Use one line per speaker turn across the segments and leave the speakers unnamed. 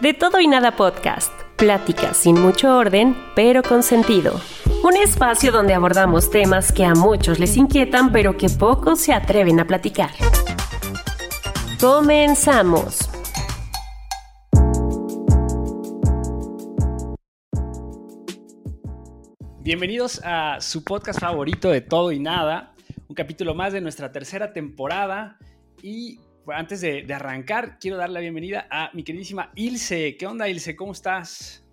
De todo y nada podcast. Pláticas sin mucho orden, pero con sentido. Un espacio donde abordamos temas que a muchos les inquietan, pero que pocos se atreven a platicar. Comenzamos.
Bienvenidos a su podcast favorito de todo y nada, un capítulo más de nuestra tercera temporada y antes de, de, arrancar quiero dar la bienvenida a mi queridísima Ilse. ¿Qué onda Ilse? ¿Cómo estás?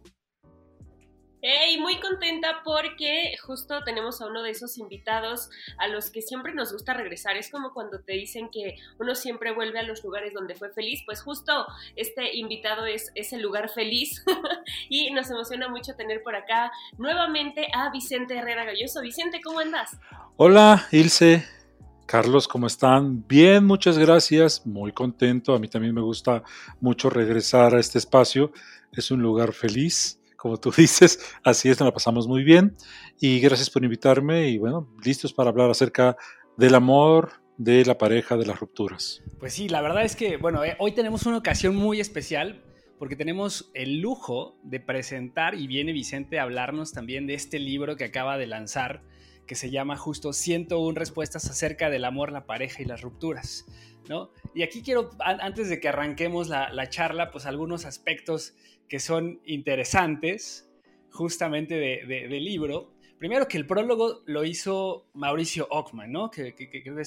Hey, muy contenta porque justo tenemos a uno de esos invitados a los que siempre nos gusta regresar. Es como cuando te dicen que uno siempre vuelve a los lugares donde fue feliz. Pues justo este invitado es ese lugar feliz y nos emociona mucho tener por acá nuevamente a Vicente Herrera Galloso. Vicente, ¿cómo andas?
Hola, Ilse. Carlos, ¿cómo están? Bien, muchas gracias. Muy contento. A mí también me gusta mucho regresar a este espacio. Es un lugar feliz como tú dices, así es, nos la pasamos muy bien. Y gracias por invitarme y bueno, listos para hablar acerca del amor, de la pareja, de las rupturas.
Pues sí, la verdad es que, bueno, eh, hoy tenemos una ocasión muy especial porque tenemos el lujo de presentar y viene Vicente a hablarnos también de este libro que acaba de lanzar que se llama justo 101 respuestas acerca del amor, la pareja y las rupturas. ¿no? Y aquí quiero, antes de que arranquemos la, la charla, pues algunos aspectos que son interesantes justamente de, del libro. Primero que el prólogo lo hizo Mauricio Ockman, ¿no? Que, que, que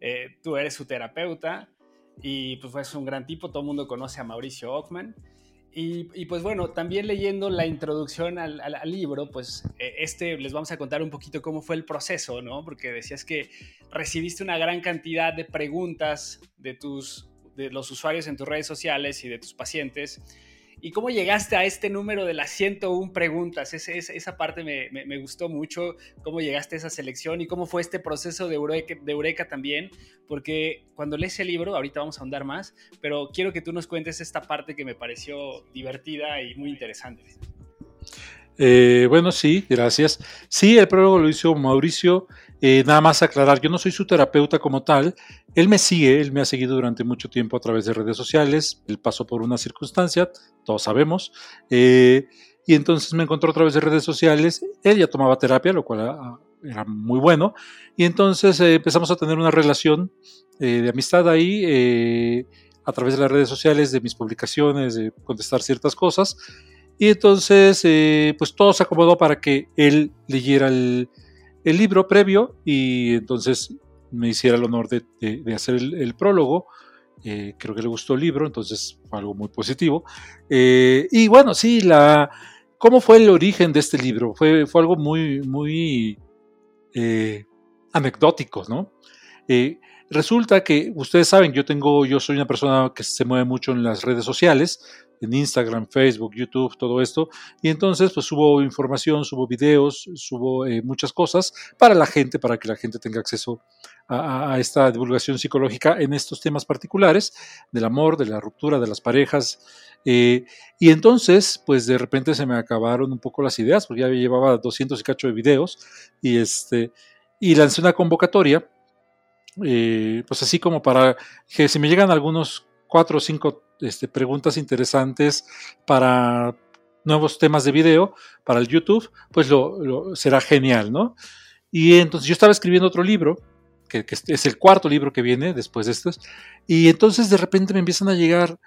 eh, tú eres su terapeuta y pues es un gran tipo, todo el mundo conoce a Mauricio Ockman. Y, pues bueno, también leyendo la introducción al, al, libro, pues eh, este les vamos a contar un poquito cómo fue el proceso, ¿no? Porque decías que recibiste una gran cantidad de preguntas de tus de los usuarios en tus redes sociales y de tus pacientes ¿Y cómo llegaste a este número de las 101 preguntas? Esa parte me, me, me, gustó mucho, cómo llegaste a esa selección y cómo fue este proceso de Eureka, de Eureka también, porque cuando lees el libro, ahorita vamos a ahondar más, pero quiero que tú nos cuentes esta parte que me pareció divertida y muy interesante.
Eh, bueno, sí, gracias. Sí, el prólogo lo hizo Mauricio. Eh, nada más aclarar, yo no soy su terapeuta como tal. Él me sigue, él me ha seguido durante mucho tiempo a través de redes sociales. Él pasó por una circunstancia, todos sabemos. Eh, y entonces me encontró a través de redes sociales. Él ya tomaba terapia, lo cual era, era muy bueno. Y entonces eh, empezamos a tener una relación eh, de amistad ahí a través de las redes sociales, de mis publicaciones, de contestar ciertas cosas. Y entonces, pues todo se acomodó para que él leyera el, el libro previo y entonces me hiciera el honor de, de, hacer el, el prólogo. Eh, creo que le gustó el libro, entonces fue algo muy positivo. Eh, y bueno, sí, la, ¿cómo fue el origen de este libro? Fue, fue algo muy, muy eh, anecdótico, ¿no? resulta que ustedes saben, yo tengo, yo soy una persona que se mueve mucho en las redes sociales, en Instagram, Facebook, YouTube, todo esto. Y entonces, pues subo información, subo videos, subo eh, muchas cosas para la gente, para que la gente tenga acceso a, esta divulgación psicológica en estos temas particulares del amor, de la ruptura, de las parejas. Eh, y entonces, pues de repente se me acabaron un poco las ideas, porque ya llevaba 200 y cacho de videos, y, este, y lancé una convocatoria. Eh, pues así como para que si me llegan algunos cuatro o cinco este, preguntas interesantes para nuevos temas de video para el YouTube, pues lo, será genial, ¿no? Y entonces yo estaba escribiendo otro libro, que, que, es el cuarto libro que viene después de estos, y entonces de repente me empiezan a llegar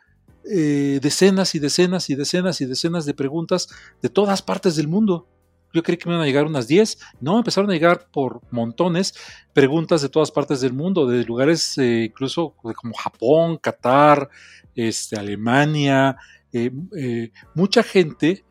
eh, decenas y decenas y decenas y decenas de preguntas de todas partes del mundo. Yo creí que me iban a llegar unas 10. No, empezaron a llegar por montones preguntas de todas partes del mundo, de lugares eh, incluso como Japón, Qatar, este, Alemania, eh, mucha gente,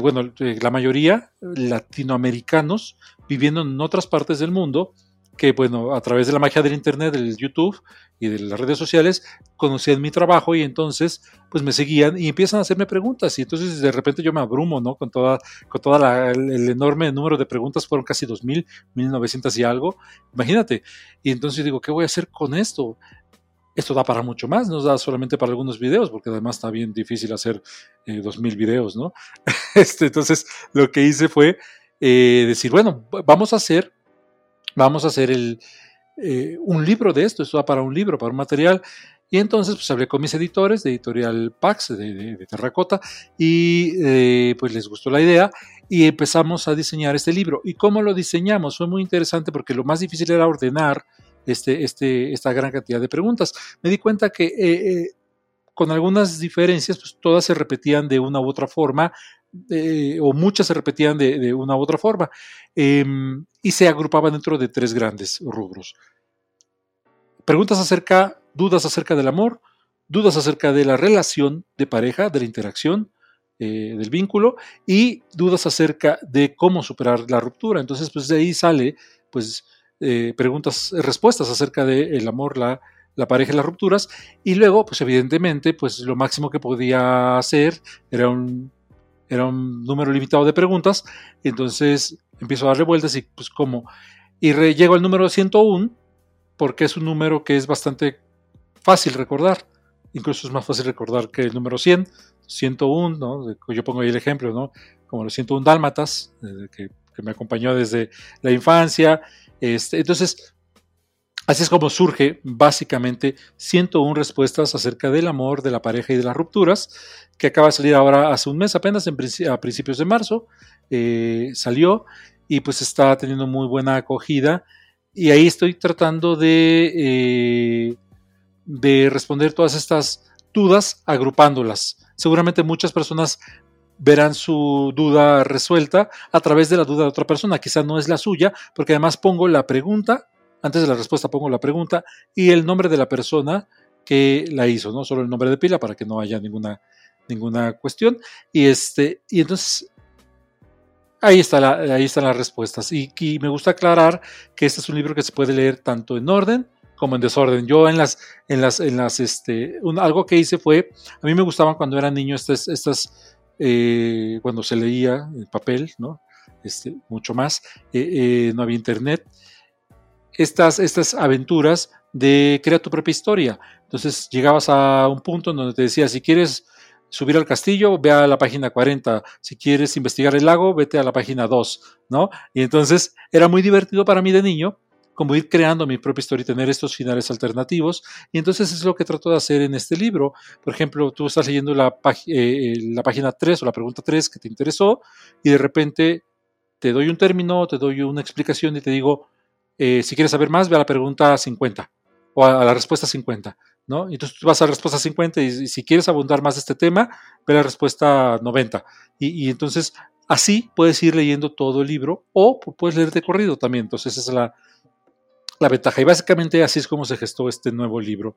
bueno, la mayoría latinoamericanos viviendo en otras partes del mundo que, bueno, a través de la magia del Internet, del YouTube y de las redes sociales, conocían mi trabajo y entonces, pues me seguían y empiezan a hacerme preguntas. Y entonces, de repente, yo me abrumo, ¿no? Con toda, con toda el, enorme número de preguntas, fueron casi 2.000, 1.900 y algo. Imagínate. Y entonces digo, ¿qué voy a hacer con esto? Esto da para mucho más, no da solamente para algunos videos, porque además está bien difícil hacer eh, 2.000 videos, ¿no? este, entonces, lo que hice fue eh, decir, bueno, vamos a hacer vamos a hacer el, eh, un libro de esto, esto va para un libro, para un material. Y entonces pues hablé con mis editores de editorial Pax, de, Terracota, y eh, pues les gustó la idea y empezamos a diseñar este libro. ¿Y cómo lo diseñamos? Fue muy interesante porque lo más difícil era ordenar este, este, esta gran cantidad de preguntas. Me di cuenta que eh, con algunas diferencias, pues todas se repetían de una u otra forma, o muchas se repetían de, una u otra forma, em, y se agrupaban dentro de tres grandes rubros. Preguntas acerca, dudas acerca del amor, dudas acerca de la relación de pareja, de la interacción, eh, del vínculo, y dudas acerca de cómo superar la ruptura. Entonces, pues de ahí sale, pues, eh, preguntas, respuestas acerca del amor, la, la pareja y las rupturas, y luego, pues evidentemente, pues lo máximo que podía hacer era un era un número limitado de preguntas, entonces empiezo a darle vueltas y pues como, y llego al número 101, porque es un número que es bastante fácil recordar, incluso es más fácil recordar que el número 100, 101, ¿no? yo pongo ahí el ejemplo, ¿no? como los 101 dálmatas, eh, que, que, me acompañó desde la infancia, este, entonces Así es como surge básicamente 101 respuestas acerca del amor, de la pareja y de las rupturas, que acaba de salir ahora hace un mes apenas, a principios de marzo, eh, salió y pues está teniendo muy buena acogida. Y ahí estoy tratando de, eh, de responder todas estas dudas agrupándolas. Seguramente muchas personas verán su duda resuelta a través de la duda de otra persona. Quizá no es la suya, porque además pongo la pregunta antes de la respuesta pongo la pregunta y el nombre de la persona que la hizo, ¿no? Solo el nombre de pila para que no haya ninguna, ninguna cuestión. Y, este, y entonces ahí, está la, ahí están las respuestas. Y, me gusta aclarar que este es un libro que se puede leer tanto en orden como en desorden. Yo en las, en las, en las, este, algo que hice fue, a mí me gustaban cuando era niño estas, estas eh, cuando se leía en papel, ¿no? Este, mucho más, eh, eh, no había internet estas, estas aventuras de crea tu propia historia. Entonces llegabas a un punto en donde te decía, si quieres subir al castillo, ve a la página 40. Si quieres investigar el lago, vete a la página 2, ¿no? Y entonces era muy divertido para mí de niño como ir creando mi propia historia y tener estos finales alternativos. Y entonces es lo que trato de hacer en este libro. Por ejemplo, tú estás leyendo la, eh, la página 3 o la pregunta 3 que te interesó y de repente te doy un término, te doy una explicación y te digo, eh, si quieres saber más, ve a la pregunta 50 o a, la respuesta 50. ¿no? Entonces tú vas a la respuesta 50 y, si quieres abundar más de este tema, ve a la respuesta 90. Y, entonces así puedes ir leyendo todo el libro o puedes leer de corrido también. Entonces esa es la, la ventaja. Y básicamente así es como se gestó este nuevo libro.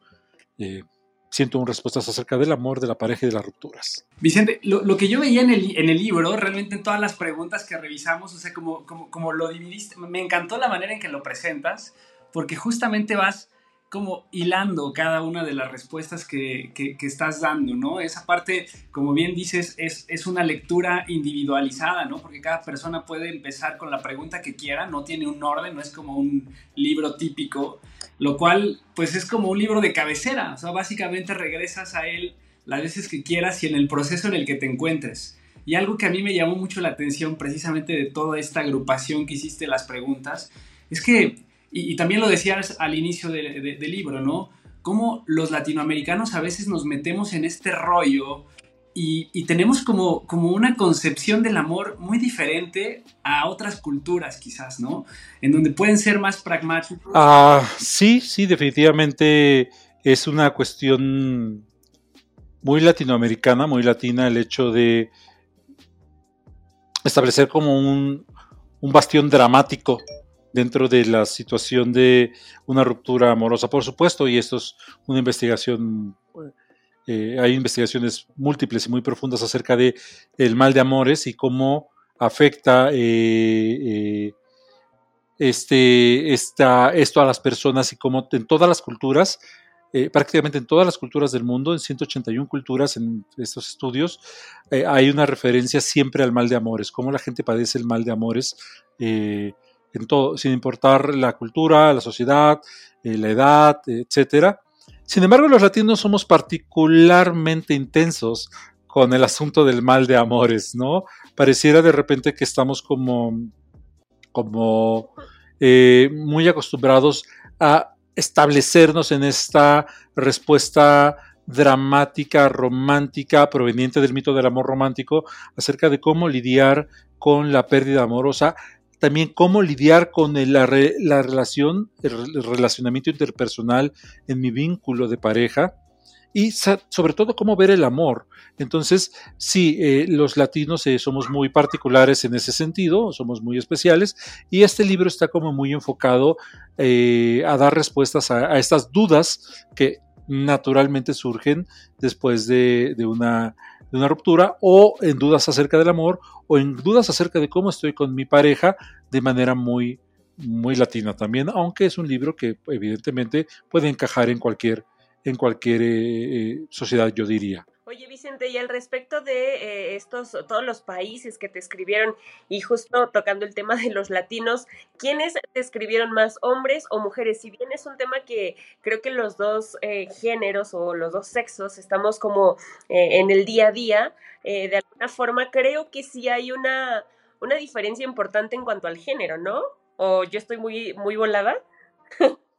Eh, siento un respuestas acerca del amor, de la pareja y de las rupturas.
Vicente, lo, que yo veía en el, en el, libro, realmente en todas las preguntas que revisamos, o sea, como, como, como lo dividiste, me encantó la manera en que lo presentas, porque justamente vas como hilando cada una de las respuestas que, que, estás dando, ¿no? Esa parte, como bien dices, es, es, una lectura individualizada, ¿no? Porque cada persona puede empezar con la pregunta que quiera, no tiene un orden, no es como un libro típico, lo cual, pues es como un libro de cabecera, o sea, básicamente regresas a él las veces que quieras y en el proceso en el que te encuentres. Y algo que a mí me llamó mucho la atención precisamente de toda esta agrupación que hiciste las preguntas, es que y, también lo decías al inicio del libro, ¿no? Cómo los latinoamericanos a veces nos metemos en este rollo y, tenemos como, como una concepción del amor muy diferente a otras culturas, quizás, ¿no? En donde pueden ser más pragmáticos.
Ah, sí, sí, definitivamente es una cuestión muy latinoamericana, muy latina el hecho de establecer como un, un bastión dramático dentro de la situación de una ruptura amorosa, por supuesto, y esto es una investigación, eh, hay investigaciones múltiples y muy profundas acerca de el mal de amores y cómo afecta eh, eh, este, esto a las personas y cómo en todas las culturas eh, prácticamente en todas las culturas del mundo, en 181 culturas en estos estudios, eh, hay una referencia siempre al mal de amores, cómo la gente padece el mal de amores, en todo, sin importar la cultura, la sociedad, la edad, etcétera. Sin embargo, los latinos somos particularmente intensos con el asunto del mal de amores, ¿no? Pareciera de repente que estamos como, como muy acostumbrados a establecernos en esta respuesta dramática, romántica, proveniente del mito del amor romántico, acerca de cómo lidiar con la pérdida amorosa, también cómo lidiar con la, relación, el relacionamiento interpersonal en mi vínculo de pareja, y sobre todo cómo ver el amor. Entonces, sí, eh, los latinos eh, somos muy particulares en ese sentido, somos muy especiales, y este libro está como muy enfocado eh, a dar respuestas a, estas dudas que naturalmente surgen después de, una, de una ruptura o en dudas acerca del amor o en dudas acerca de cómo estoy con mi pareja de manera muy, muy latina también, aunque es un libro que evidentemente puede encajar en cualquier en cualquier eh, eh, sociedad, yo diría.
Oye, Vicente, y al respecto de eh, estos, todos los países que te escribieron, y justo tocando el tema de los latinos, ¿quiénes te escribieron más, hombres o mujeres? Si bien es un tema que creo que los dos géneros o los dos sexos estamos como en el día a día, de alguna forma creo que sí hay una, una diferencia importante en cuanto al género, ¿no? ¿O yo estoy muy, muy volada?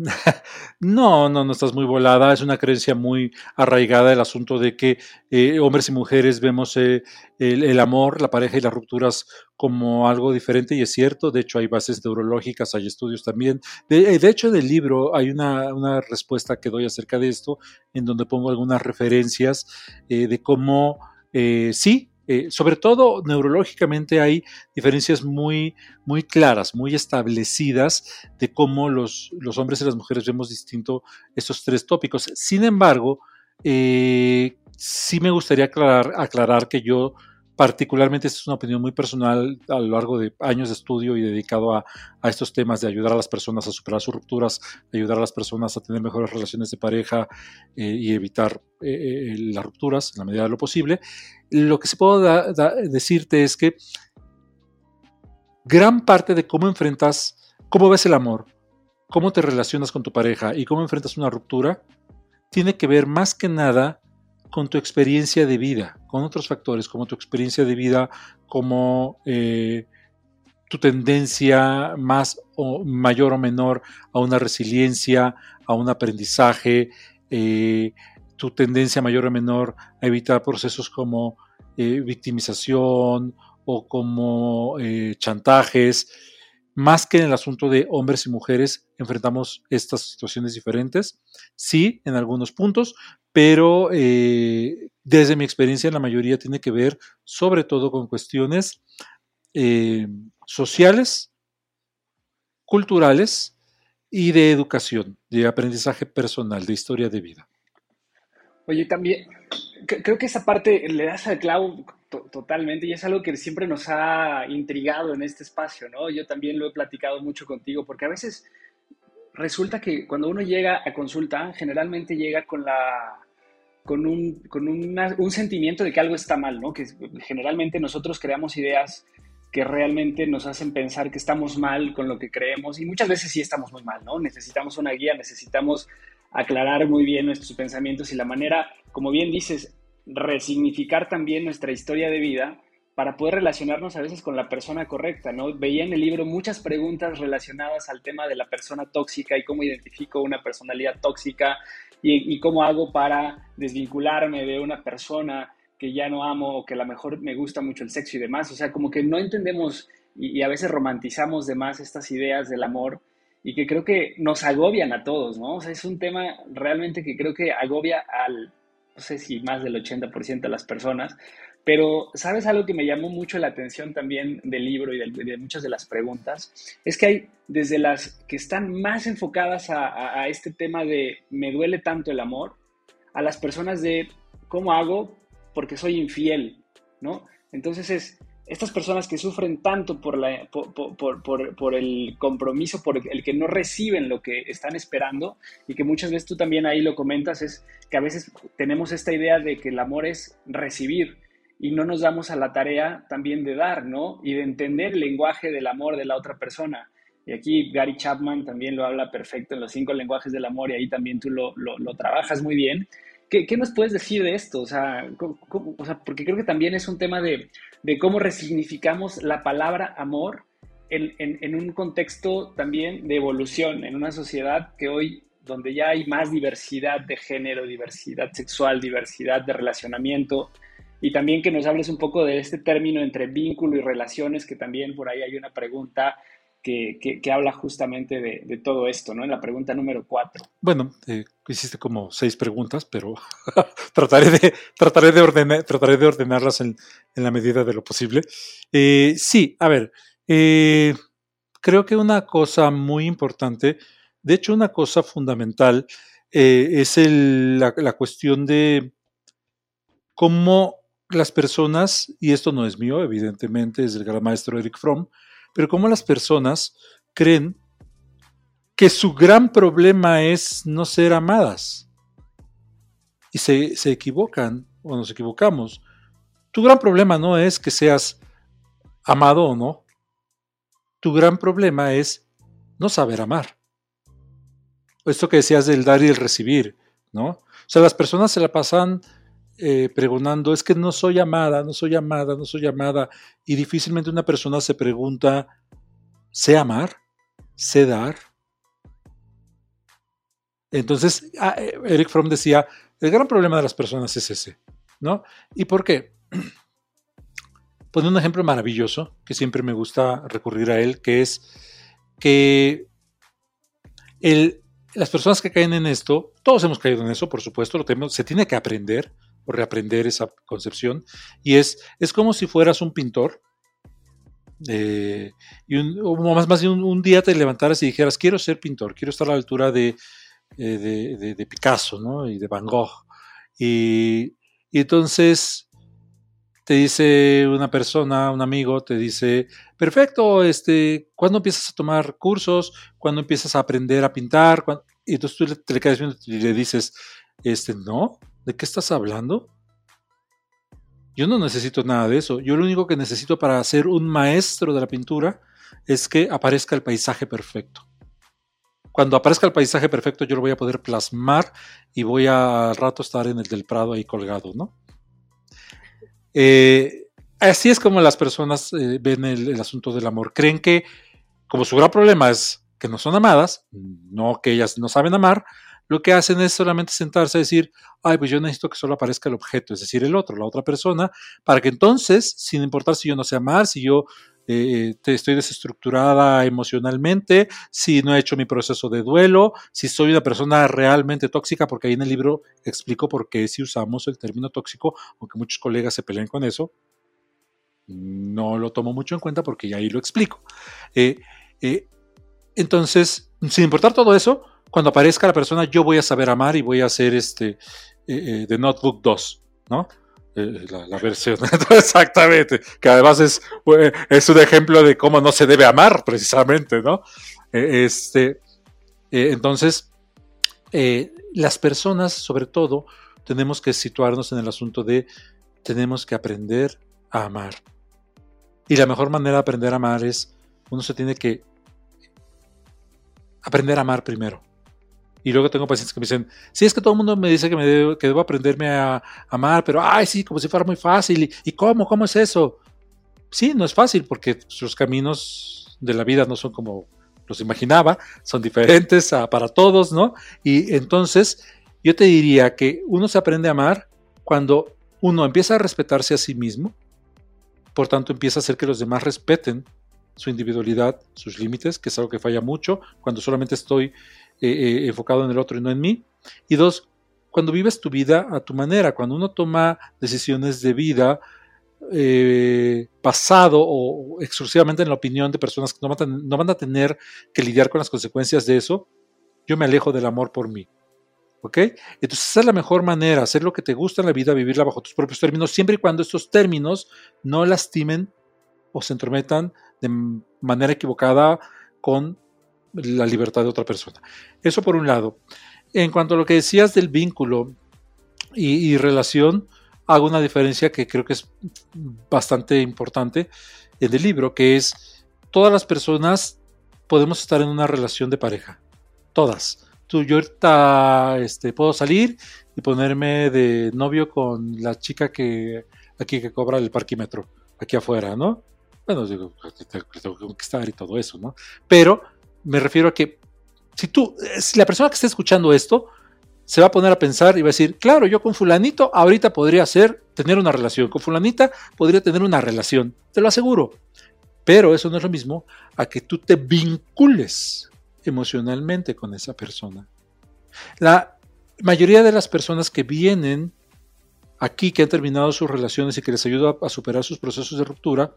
No, no, no estás muy volada. Es una creencia muy arraigada el asunto de que eh, hombres y mujeres vemos eh, el, amor, la pareja y las rupturas como algo diferente y es cierto. De hecho, hay bases neurológicas, hay estudios también. De, eh, hecho, en el libro hay una, una, respuesta que doy acerca de esto, en donde pongo algunas referencias de cómo sí, eh, sobre todo neurológicamente hay diferencias muy, muy claras, muy establecidas de cómo los, los hombres y las mujeres vemos distinto estos tres tópicos. Sin embargo, eh, sí me gustaría aclarar, aclarar que yo particularmente, esta es una opinión muy personal a lo largo de años de estudio y dedicado a, estos temas de ayudar a las personas a superar sus rupturas, de ayudar a las personas a tener mejores relaciones de pareja eh, y evitar eh, eh, las rupturas en la medida de lo posible. Lo que se puedo decirte es que gran parte de cómo enfrentas, cómo ves el amor, cómo te relacionas con tu pareja y cómo enfrentas una ruptura, tiene que ver más que nada con tu experiencia de vida, con otros factores, como tu experiencia de vida, como eh, tu tendencia más o mayor o menor a una resiliencia, a un aprendizaje, eh, tu tendencia mayor o menor a evitar procesos como eh, victimización o como chantajes. Más que en el asunto de hombres y mujeres, enfrentamos estas situaciones diferentes. Sí, en algunos puntos, pero eh, desde mi experiencia la mayoría tiene que ver sobre todo con cuestiones eh, sociales, culturales y de educación, de aprendizaje personal, de historia de vida.
Oye, también creo que esa parte le das al clavo totalmente y es algo que siempre nos ha intrigado en este espacio, ¿no? Yo también lo he platicado mucho contigo porque a veces resulta que cuando uno llega a consulta, generalmente llega con la con un, con un sentimiento de que algo está mal, ¿no? Que generalmente nosotros creamos ideas que realmente nos hacen pensar que estamos mal con lo que creemos y muchas veces sí estamos muy mal, ¿no? Necesitamos una guía, necesitamos aclarar muy bien nuestros pensamientos y la manera, como bien dices, resignificar también nuestra historia de vida para poder relacionarnos a veces con la persona correcta, ¿no? Veía en el libro muchas preguntas relacionadas al tema de la persona tóxica y cómo identifico una personalidad tóxica y, cómo hago para desvincularme de una persona que ya no amo o que a lo mejor me gusta mucho el sexo y demás. O sea, como que no entendemos y, y a veces romantizamos de más estas ideas del amor y que creo que nos agobian a todos, ¿no? O sea, es un tema realmente que creo que agobia al no sé si más del 80% de las personas, pero, ¿sabes algo que me llamó mucho la atención también del libro y de, muchas de las preguntas? Es que hay desde las que están más enfocadas a, este tema de me duele tanto el amor, a las personas de cómo hago porque soy infiel, ¿no? Entonces es estas personas que sufren tanto por, la, por, el compromiso, por el que no reciben lo que están esperando y que muchas veces tú también ahí lo comentas, es que a veces tenemos esta idea de que el amor es recibir y no nos damos a la tarea también de dar, ¿no? Y de entender el lenguaje del amor de la otra persona. Y aquí Gary Chapman también lo habla perfecto en los cinco lenguajes del amor y ahí también tú lo, trabajas muy bien. ¿Qué, nos puedes decir de esto? O sea, porque creo que también es un tema de, cómo resignificamos la palabra amor en, en, un contexto también de evolución, en una sociedad que hoy, donde ya hay más diversidad de género, diversidad sexual, diversidad de relacionamiento, y también que nos hables un poco de este término entre vínculo y relaciones, que también por ahí hay una pregunta que, habla justamente de, todo esto, ¿no? En la pregunta número cuatro.
Bueno, eh, hiciste como seis preguntas, pero trataré, de, trataré, de ordenar, trataré de ordenarlas en, en la medida de lo posible. Eh, sí, a ver, eh, creo que una cosa muy importante, de hecho una cosa fundamental, es la, la cuestión de cómo las personas, y esto no es mío, evidentemente, es del gran maestro Eric Fromm, pero cómo las personas creen que su gran problema es no ser amadas. Y se, se equivocan, o nos equivocamos. Tu gran problema no es que seas amado o no. Tu gran problema es no saber amar. Esto que decías del dar y el recibir, ¿no? O sea, las personas se la pasan eh, preguntando, es que no soy amada, no soy amada, no soy amada. Y difícilmente una persona se pregunta, ¿sé amar? ¿Sé dar? Entonces, ah, eh, Eric Fromm decía, el gran problema de las personas es ese, ¿no? ¿Y por qué? Pone un ejemplo maravilloso que siempre me gusta recurrir a él, que es que las personas que caen en esto, todos hemos caído en eso, por supuesto, lo tenemos, se tiene que aprender, o reaprender esa concepción. Y es, es como si fueras un pintor. Eh, y un, más, más de un, día te levantaras y dijeras, quiero ser pintor, quiero estar a la altura de, eh, de, Picasso y de Van Gogh. Y, entonces te dice una persona, un amigo, te dice, perfecto, este, ¿cuándo empiezas a tomar cursos? ¿Cuándo empiezas a aprender a pintar? Y entonces tú te le quedas viendo y le dices, este, no, ¿De qué estás hablando? Yo no necesito nada de eso. Yo lo único que necesito para ser un maestro de la pintura es que aparezca el paisaje perfecto. Cuando aparezca el paisaje perfecto, yo lo voy a poder plasmar y voy a al rato estar en el del Prado ahí colgado, ¿no? Eh, así es como las personas eh, ven el, asunto del amor. Creen que, como su gran problema es que no son amadas, no que ellas no saben amar, lo que hacen es solamente sentarse a decir, ay, pues yo necesito que solo aparezca el objeto, es decir, el otro, la otra persona, para que entonces, sin importar si yo no sé amar, si yo eh, estoy desestructurada emocionalmente, si no he hecho mi proceso de duelo, si soy una persona realmente tóxica, porque ahí en el libro explico por qué si usamos el término tóxico, aunque muchos colegas se peleen con eso, no lo tomo mucho en cuenta porque ya ahí lo explico. Eh, eh, entonces, sin importar todo eso, cuando aparezca la persona, yo voy a saber amar y voy a hacer este eh, eh Notebook 2, ¿no? Eh, la, versión, exactamente, que además es, es un ejemplo de cómo no se debe amar, precisamente, ¿no? Eh, este, entonces, las personas, sobre todo, tenemos que situarnos en el asunto de tenemos que aprender a amar. Y la mejor manera de aprender a amar es, uno se tiene que aprender a amar primero. Y luego tengo pacientes que me dicen, sí, es que todo el mundo me dice que, me debo, que debo aprenderme a, amar, pero, ay, sí, como si fuera muy fácil. ¿Y, cómo? ¿Cómo es eso? Sí, no es fácil porque sus caminos de la vida no son como los imaginaba, son diferentes para todos, ¿no? Y entonces yo te diría que uno se aprende a amar cuando uno empieza a respetarse a sí mismo, por tanto empieza a hacer que los demás respeten su individualidad, sus límites, que es algo que falla mucho cuando solamente estoy eh, eh, enfocado en el otro y no en mí. Y dos, cuando vives tu vida a tu manera, cuando uno toma decisiones de vida eh, basado o exclusivamente en la opinión de personas que no van, no van a tener que lidiar con las consecuencias de eso, yo me alejo del amor por mí. ¿Ok? Entonces esa es la mejor manera, hacer lo que te gusta en la vida, vivirla bajo tus propios términos, siempre y cuando estos términos no lastimen o se entrometan de manera equivocada con la libertad de otra persona. Eso por un lado. En cuanto a lo que decías del vínculo y, relación, hago una diferencia que creo que es bastante importante en el libro, que es todas las personas podemos estar en una relación de pareja. Todas. Tú, yo ahorita este, puedo salir y ponerme de novio con la chica que aquí que cobra el parquímetro, aquí afuera, ¿no? Bueno, digo, tengo que conquistar y todo eso, ¿no? Pero me refiero a que si tú, si la persona que está escuchando esto se va a poner a pensar y va a decir, claro, yo con fulanito ahorita podría ser, tener una relación, con fulanita podría tener una relación, te lo aseguro. Pero eso no es lo mismo a que tú te vincules emocionalmente con esa persona. La mayoría de las personas que vienen aquí, que han terminado sus relaciones y que les ayuda a superar sus procesos de ruptura,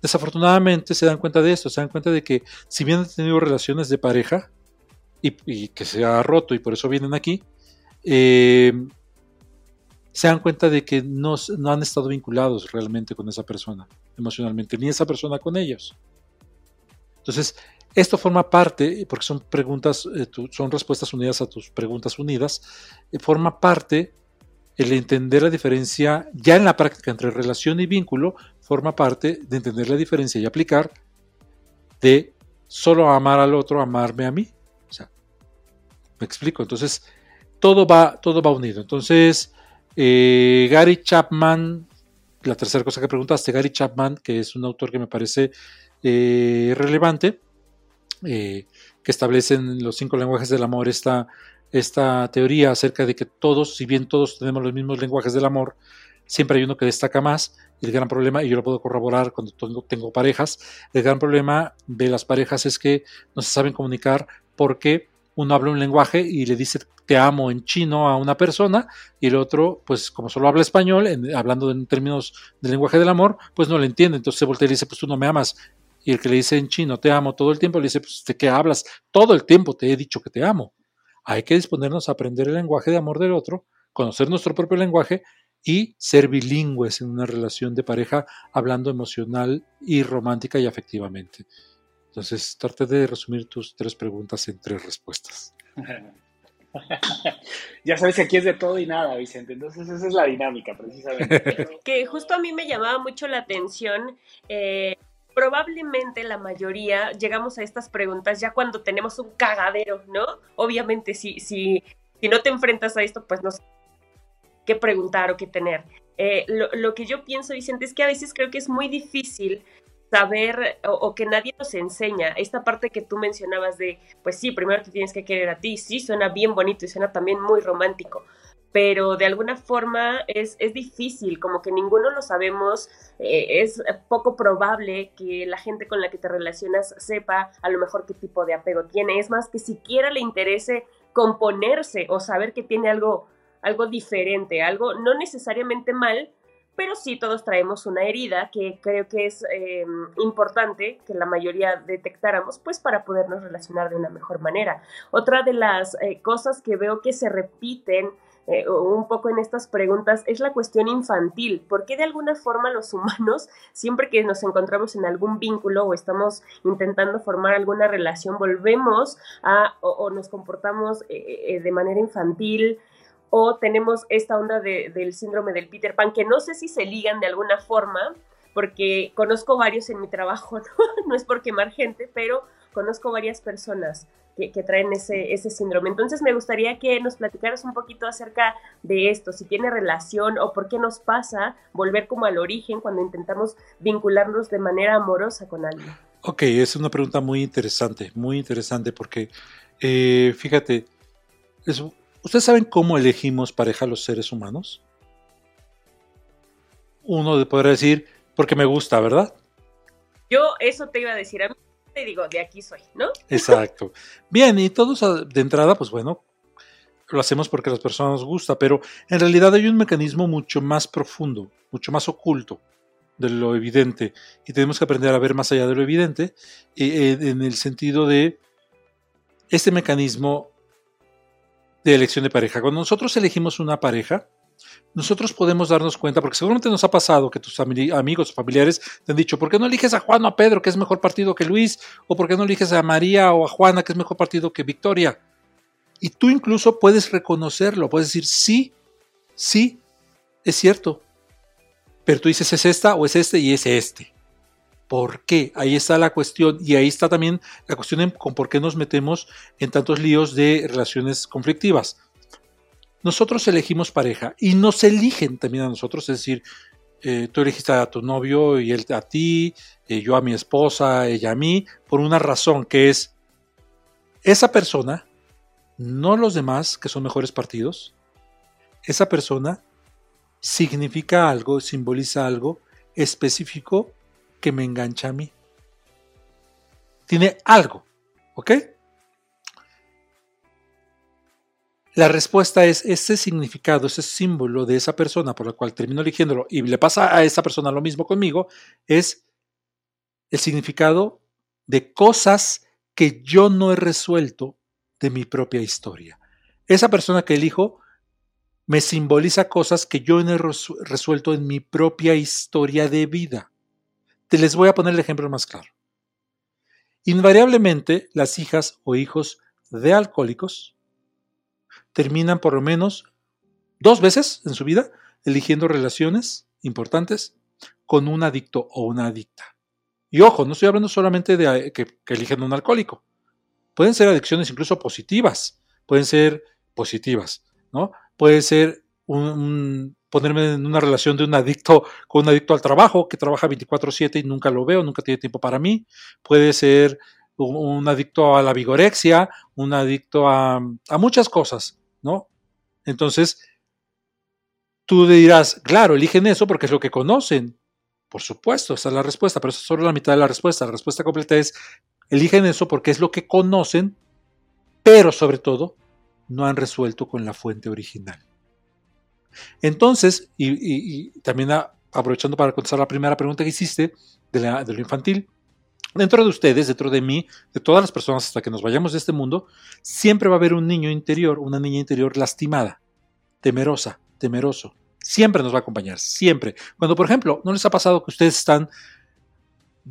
desafortunadamente se dan cuenta de esto, se dan cuenta de que si bien han tenido relaciones de pareja y, que se ha roto y por eso vienen aquí, eh, se dan cuenta de que no, han estado vinculados realmente con esa persona emocionalmente, ni esa persona con ellos. Entonces, esto forma parte, porque son preguntas, eh, son respuestas unidas a tus preguntas unidas, eh, forma parte el entender la diferencia ya en la práctica entre relación y vínculo, forma parte de entender la diferencia y aplicar de solo amar al otro, amarme a mí. O sea, me explico. Entonces, todo va, todo va unido. Entonces, eh, Gary Chapman, la tercera cosa que preguntaste, Gary Chapman, que es un autor que me parece eh, relevante, eh, que establece en los cinco lenguajes del amor esta, esta teoría acerca de que todos, si bien todos tenemos los mismos lenguajes del amor, siempre hay uno que destaca más. El gran problema, y yo lo puedo corroborar cuando tengo, parejas, el gran problema de las parejas es que no se saben comunicar porque uno habla un lenguaje y le dice te amo en chino a una persona y el otro, pues como solo habla español, hablando en términos del lenguaje del amor, pues no le entiende. Entonces se voltea y dice, pues tú no me amas. Y el que le dice en chino te amo todo el tiempo, le dice, pues ¿de qué hablas? Todo el tiempo te he dicho que te amo. Hay que disponernos a aprender el lenguaje de amor del otro, conocer nuestro propio lenguaje y ser bilingües en una relación de pareja, hablando emocional y romántica y afectivamente. Entonces, trate de resumir tus tres preguntas en tres respuestas.
ya sabes que aquí es de todo y nada, Vicente. Entonces, esa es la dinámica, precisamente.
que justo a mí me llamaba mucho la atención. Eh, probablemente la mayoría llegamos a estas preguntas ya cuando tenemos un cagadero, ¿no? Obviamente, si, si, si no te enfrentas a esto, pues no sé qué preguntar o qué tener. Eh, lo, que yo pienso, Vicente, es que a veces creo que es muy difícil saber o, que nadie nos enseña esta parte que tú mencionabas de, pues sí, primero te tienes que querer a ti, sí, suena bien bonito y suena también muy romántico, pero de alguna forma es, es difícil, como que ninguno lo sabemos, eh, es poco probable que la gente con la que te relacionas sepa a lo mejor qué tipo de apego tiene, es más que siquiera le interese componerse o saber que tiene algo algo diferente, algo no necesariamente mal, pero sí todos traemos una herida que creo que es em, importante que la mayoría detectáramos, pues para podernos relacionar de una mejor manera. Otra de las eh, cosas que veo que se repiten eh, un poco en estas preguntas es la cuestión infantil. ¿Por qué de alguna forma los humanos, siempre que nos encontramos en algún vínculo o estamos intentando formar alguna relación, volvemos a o, nos comportamos eh, de manera infantil? o tenemos esta onda del síndrome del Peter Pan, que no sé si se ligan de alguna forma, porque conozco varios en mi trabajo, no, es por quemar gente, pero conozco varias personas que, traen ese, ese síndrome. Entonces me gustaría que nos platicaras un poquito acerca de esto, si tiene relación o por qué nos pasa volver como al origen cuando intentamos vincularnos de manera amorosa con alguien.
Ok, es una pregunta muy interesante, muy interesante porque eh, fíjate, es ¿Ustedes saben cómo elegimos pareja los seres humanos? Uno podría decir, porque me gusta, ¿verdad?
Yo eso te iba a decir a mí, te digo, de aquí soy, ¿no?
Exacto. Bien, y todos de entrada, pues bueno, lo hacemos porque a las personas nos gusta, pero en realidad hay un mecanismo mucho más profundo, mucho más oculto de lo evidente y tenemos que aprender a ver más allá de lo evidente eh, en el sentido de este mecanismo de elección de pareja. Cuando nosotros elegimos una pareja, nosotros podemos darnos cuenta, porque seguramente nos ha pasado que tus amigos o familiares te han dicho, ¿por qué no eliges a Juan o a Pedro, que es mejor partido que Luis? ¿O por qué no eliges a María o a Juana, que es mejor partido que Victoria? Y tú incluso puedes reconocerlo, puedes decir, sí, sí, es cierto. Pero tú dices, es esta o es este y es este. ¿Por qué? Ahí está la cuestión y ahí está también la cuestión con por qué nos metemos en tantos líos de relaciones conflictivas. Nosotros elegimos pareja y nos eligen también a nosotros, es decir, eh, tú elegiste a tu novio y él a ti, eh, yo a mi esposa, ella a mí, por una razón que es esa persona, no los demás que son mejores partidos, esa persona significa algo, simboliza algo específico que me engancha a mí. Tiene algo, ¿ok? La respuesta es ese significado, ese símbolo de esa persona por la cual termino eligiéndolo y le pasa a esa persona lo mismo conmigo, es el significado de cosas que yo no he resuelto de mi propia historia. Esa persona que elijo me simboliza cosas que yo no he resuelto en mi propia historia de vida. Te les voy a poner el ejemplo más claro. Invariablemente, las hijas o hijos de alcohólicos terminan por lo menos dos veces en su vida eligiendo relaciones importantes con un adicto o una adicta. Y ojo, no estoy hablando solamente de que, que eligen un alcohólico. Pueden ser adicciones incluso positivas, pueden ser positivas, ¿no? Puede ser un, ponerme en una relación de un adicto con un adicto al trabajo que trabaja 24/7 y nunca lo veo, nunca tiene tiempo para mí. Puede ser un, adicto a la vigorexia, un adicto a, muchas cosas, ¿no? Entonces, tú dirás, claro, eligen eso porque es lo que conocen. Por supuesto, esa es la respuesta, pero eso es solo la mitad de la respuesta. La respuesta completa es, eligen eso porque es lo que conocen, pero sobre todo, no han resuelto con la fuente original. Entonces, y, también aprovechando para contestar la primera pregunta que hiciste de, de lo infantil, dentro de ustedes, dentro de mí, de todas las personas hasta que nos vayamos de este mundo, siempre va a haber un niño interior, una niña interior lastimada, temerosa, temeroso. Siempre nos va a acompañar, siempre. Cuando, por ejemplo, ¿no les ha pasado que ustedes están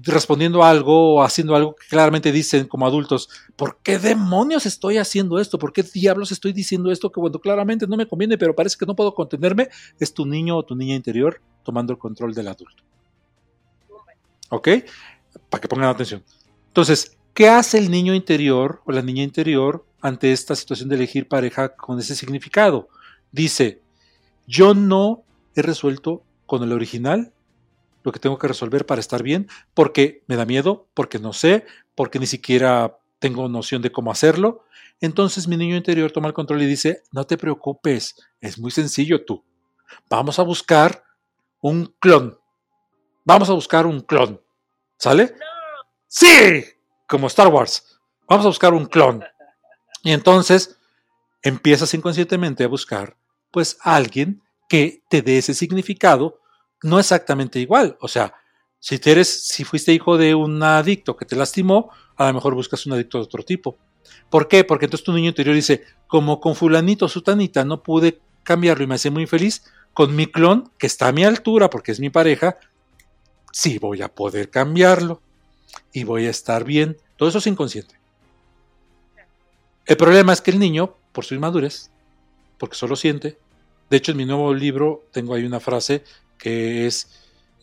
respondiendo algo o haciendo algo que claramente dicen como adultos, ¿por qué demonios estoy haciendo esto? ¿Por qué diablos estoy diciendo esto que cuando claramente no me conviene, pero parece que no puedo contenerme? Es tu niño o tu niña interior tomando el control del adulto. ¿Ok? Para que pongan atención. Entonces, ¿qué hace el niño interior o la niña interior ante esta situación de elegir pareja con ese significado? Dice, yo no he resuelto con el original lo que tengo que resolver para estar bien, porque me da miedo, porque no sé, porque ni siquiera tengo noción de cómo hacerlo. Entonces mi niño interior toma el control y dice, no te preocupes, es muy sencillo tú. Vamos a buscar un clon. Vamos a buscar un clon. ¿Sale? Sí, como Star Wars. Vamos a buscar un clon. Y entonces empiezas inconscientemente a buscar pues alguien que te dé ese significado no exactamente igual. O sea, si, eres, si fuiste hijo de un adicto que te lastimó, a lo mejor buscas un adicto de otro tipo. ¿Por qué? Porque entonces tu niño interior dice, como con fulanito sutanita no pude cambiarlo y me hace muy feliz, con mi clon, que está a mi altura porque es mi pareja, sí voy a poder cambiarlo y voy a estar bien. Todo eso es inconsciente. El problema es que el niño, por su inmadurez, porque solo siente, de hecho en mi nuevo libro tengo ahí una frase que es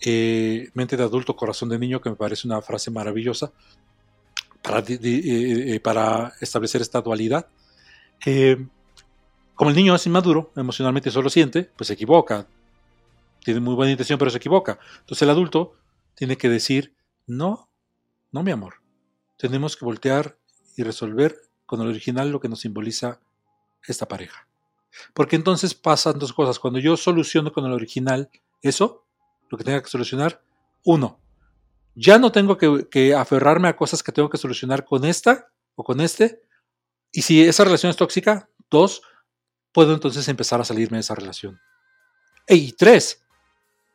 eh, mente de adulto, corazón de niño, que me parece una frase maravillosa para, eh, eh, para establecer esta dualidad. como el niño es inmaduro, emocionalmente solo siente, pues se equivoca. Tiene muy buena intención, pero se equivoca. Entonces el adulto tiene que decir, no, no mi amor. Tenemos que voltear y resolver con el original lo que nos simboliza esta pareja. Porque entonces pasan dos cosas. Cuando yo soluciono con el original eso, lo que tenga que solucionar, uno, ya no tengo que, aferrarme a cosas que tengo que solucionar con esta o con este. Y si esa relación es tóxica, dos, puedo entonces empezar a salirme de esa relación. Y tres,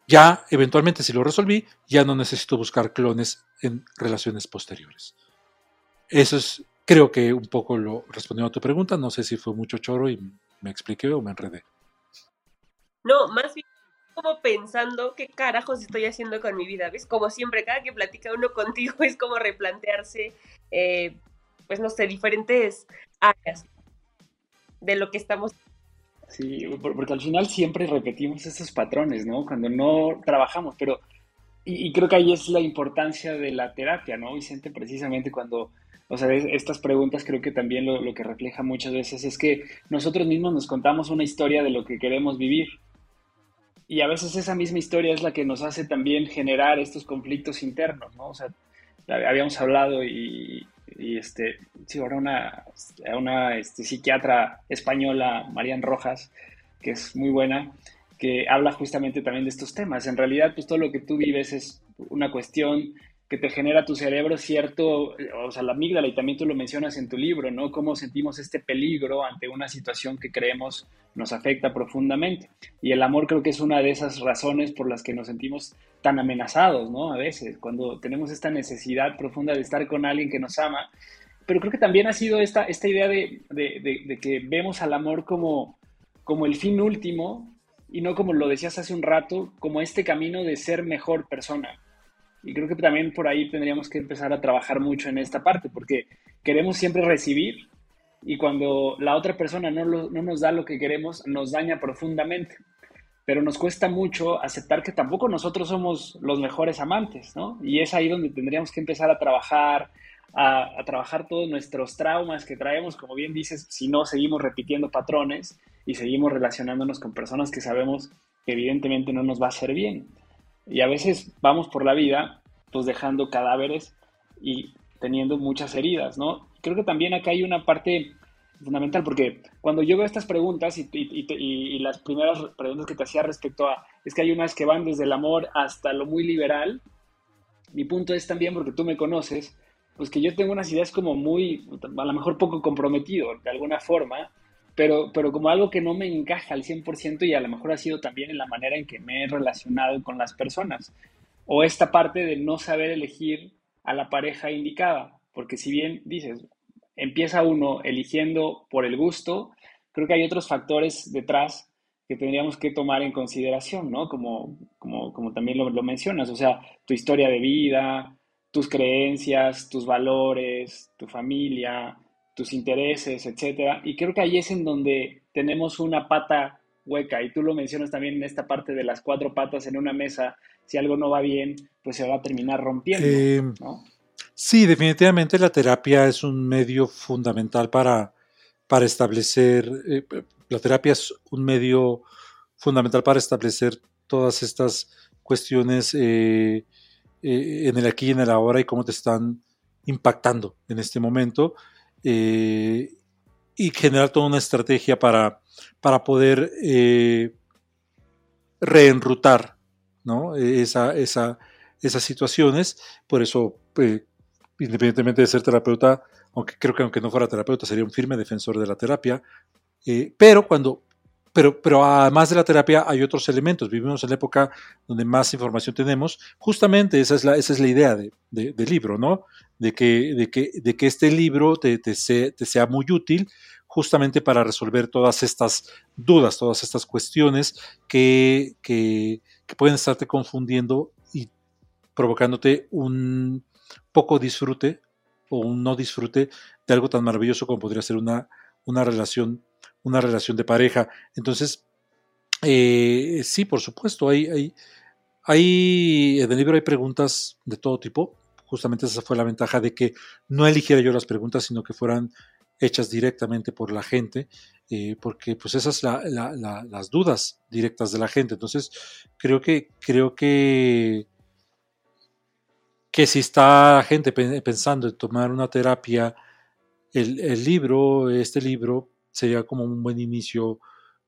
ya eventualmente si lo resolví, ya no necesito buscar clones en relaciones posteriores. Eso es, creo que un poco lo respondió a tu pregunta. No sé si fue mucho choro y me expliqué o me enredé.
No, más bien como pensando qué carajos estoy haciendo con mi vida, ¿ves? Como siempre, cada que platica uno contigo es como replantearse, eh, pues no sé, diferentes áreas de lo que estamos.
Sí, porque al final siempre repetimos esos patrones, ¿no? Cuando no trabajamos, pero... Y, creo que ahí es la importancia de la terapia, ¿no, Vicente? Precisamente cuando o sea, estas preguntas creo que también lo, lo, que refleja muchas veces es que nosotros mismos nos contamos una historia de lo que queremos vivir y a veces esa misma historia es la que nos hace también generar estos conflictos internos, ¿no? O sea, habíamos hablado y, este, sí, ahora una, una este, psiquiatra española, Marian Rojas, que es muy buena, que habla justamente también de estos temas. En realidad, pues todo lo que tú vives es una cuestión que te genera tu cerebro cierto, o sea, la amígdala, y también tú lo mencionas en tu libro, ¿no? Cómo sentimos este peligro ante una situación que creemos nos afecta profundamente. Y el amor creo que es una de esas razones por las que nos sentimos tan amenazados, ¿no? A veces, cuando tenemos esta necesidad profunda de estar con alguien que nos ama. Pero creo que también ha sido esta, esta idea de, de que vemos al amor como, como el fin último y no como lo decías hace un rato, como este camino de ser mejor persona y creo que también por ahí tendríamos que empezar a trabajar mucho en esta parte, porque queremos siempre recibir y cuando la otra persona no, no nos da lo que queremos, nos daña profundamente. Pero nos cuesta mucho aceptar que tampoco nosotros somos los mejores amantes, ¿no? Y es ahí donde tendríamos que empezar a trabajar, a, a, trabajar todos nuestros traumas que traemos, como bien dices, si no seguimos repitiendo patrones y seguimos relacionándonos con personas que sabemos que evidentemente no nos va a hacer bien. Y a veces vamos por la vida pues dejando cadáveres y teniendo muchas heridas, ¿no? Creo que también acá hay una parte fundamental, porque cuando yo veo estas preguntas y, y, las primeras preguntas que te hacía respecto a, es que hay unas que van desde el amor hasta lo muy liberal, mi punto es también, porque tú me conoces, pues que yo tengo unas ideas como muy, a lo mejor poco comprometido de alguna forma, pero, pero como algo que no me encaja al 100% y a lo mejor ha sido también en la manera en que me he relacionado con las personas. O esta parte de no saber elegir a la pareja indicada, porque si bien dices, empieza uno eligiendo por el gusto, creo que hay otros factores detrás que tendríamos que tomar en consideración, ¿no? Como, como, como también lo, lo mencionas, o sea, tu historia de vida, tus creencias, tus valores, tu familia, tus intereses, etcétera. Y creo que ahí es en donde tenemos una pata hueca. Y tú lo mencionas también en esta parte de las cuatro patas en una mesa. Si algo no va bien, pues se va a terminar rompiendo. Eh,
sí, definitivamente la terapia es un medio fundamental para, para establecer. Eh, la terapia es un medio fundamental para establecer todas estas cuestiones eh, en el aquí y en el ahora y cómo te están impactando en este momento. Eh, y generar toda una estrategia para, para poder eh, reenrutar ¿no? Esa, esa, esas situaciones. Por eso, eh, independientemente de ser terapeuta, aunque creo que aunque no fuera terapeuta, sería un firme defensor de la terapia. pero cuando pero, pero además de la terapia hay otros elementos. Vivimos en la época donde más información tenemos. Justamente esa es la, esa es la idea de, del libro, ¿no? De que, de que, de que este libro te, te, sea, muy útil justamente para resolver todas estas dudas, todas estas cuestiones que, que, que pueden estarte confundiendo y provocándote un poco disfrute o un no disfrute de algo tan maravilloso como podría ser una, una relación una relación de pareja. Entonces, eh, sí, por supuesto, hay, hay, en el libro hay preguntas de todo tipo. Justamente esa fue la ventaja de que no eligiera yo las preguntas, sino que fueran hechas directamente por la gente, eh, porque pues esas son las dudas directas de la gente. Entonces, creo que, creo que, que si está la gente pensando en tomar una terapia, el, el libro, este libro, sería como un buen inicio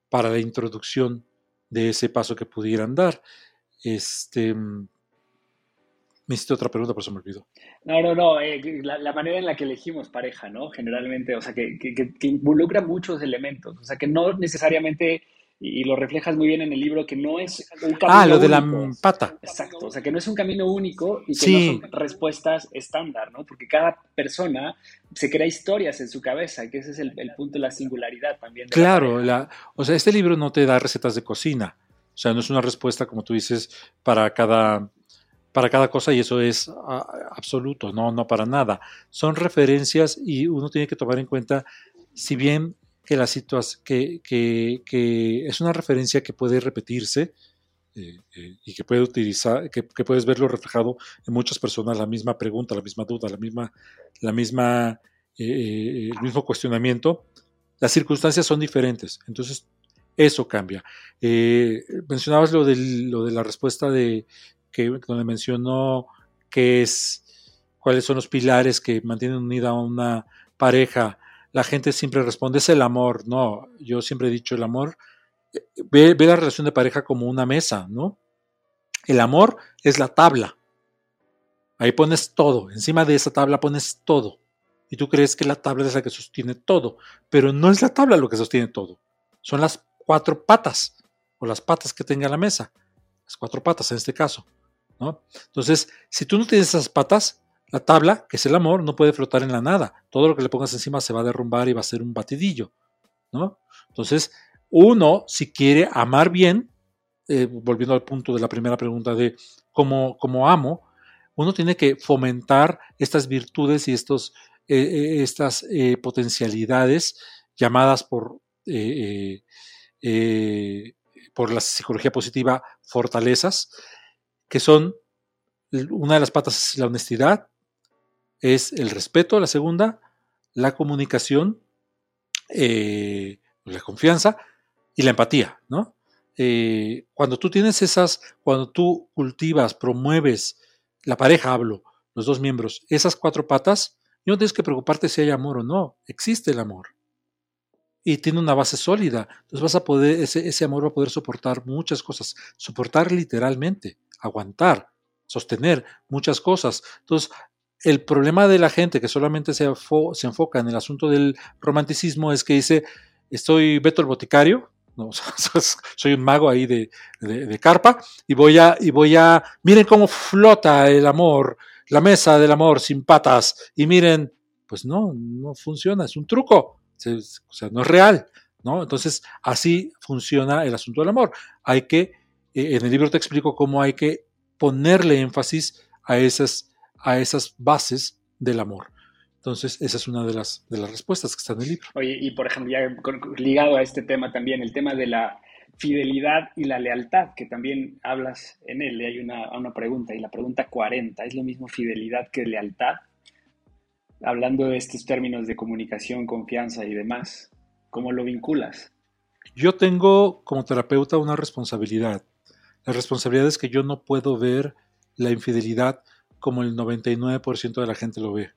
para la introducción de ese paso que pudieran dar. Este, Me hiciste otra pregunta, por eso me olvidó.
No, no, no. Eh, la, manera en la que elegimos pareja, ¿no? Generalmente, o sea, que, que, involucra muchos elementos. O sea, que no necesariamente, y lo reflejas muy bien en el libro, que no es
un camino Ah, lo de la pata.
Exacto. O sea, que no es un camino único y que no son respuestas estándar, ¿no? Porque cada persona se crea historias en su cabeza, que ese es el, punto de la singularidad también.
claro, la, o sea, este libro no te da recetas de cocina. O sea, no es una respuesta, como tú dices, para cada para cada cosa y eso es ah, absoluto, no, no para nada. Son referencias y uno tiene que tomar en cuenta, si bien que la situación, que, que, es una referencia que puede repetirse eh, eh, y que puede utilizar, que, puedes verlo reflejado en muchas personas, la misma pregunta, la misma duda, la misma, la misma, eh, el mismo cuestionamiento, las circunstancias son diferentes. Entonces, eso cambia. mencionabas lo, lo de la respuesta de, que, donde mencionó qué es, cuáles son los pilares que mantienen unida a una pareja, la gente siempre responde, es el amor. No, yo siempre he dicho el amor, ve, ve la relación de pareja como una mesa, ¿no? El amor es la tabla. Ahí pones todo, encima de esa tabla pones todo. Y tú crees que la tabla es la que sostiene todo, pero no es la tabla lo que sostiene todo. Son las cuatro patas o las patas que tenga la mesa. Las cuatro patas en este caso. Entonces, si tú no tienes esas patas, la tabla, que es el amor, no puede flotar en la nada. Todo lo que le pongas encima se va a derrumbar y va a ser un batidillo, ¿no? Entonces, uno, si quiere amar bien, eh, volviendo al punto de la primera pregunta de cómo, cómo amo, uno tiene que fomentar estas virtudes y estos, eh, eh, estas potencialidades llamadas por, por la psicología positiva fortalezas, que son, una de las patas es la honestidad, es el respeto, la segunda, la comunicación, eh, la confianza y la empatía, ¿no? Eh, cuando tú tienes esas, cuando tú cultivas, promueves, la pareja hablo, los dos miembros, esas cuatro patas, no tienes que preocuparte si hay amor o no, existe el amor. Y tiene una base sólida. Entonces vas a poder, ese, ese amor va a poder soportar muchas cosas, soportar literalmente aguantar, sostener muchas cosas. Entonces, el problema de la gente que solamente se, se enfoca en el asunto del romanticismo es que dice, estoy Beto el Boticario, soy un mago ahí de, de, carpa, y voy, a, y voy a, miren cómo flota el amor, la mesa del amor sin patas, y miren, pues no, no funciona, es un truco, o sea, no es real, ¿no? Entonces, así funciona el asunto del amor. Hay que eh, en el libro te explico cómo hay que ponerle énfasis a esas, a esas bases del amor. Entonces, esa es una de las, de las respuestas que está en el libro.
Oye, y por ejemplo, ya ligado a este tema también, el tema de la fidelidad y la lealtad, que también hablas en él. Hay una, una pregunta, y la pregunta 40, ¿es lo mismo fidelidad que lealtad? Hablando de estos términos de comunicación, confianza y demás, ¿cómo lo vinculas?
Yo tengo como terapeuta una responsabilidad la responsabilidad es que yo no puedo ver la infidelidad como el 99% de la gente lo ve.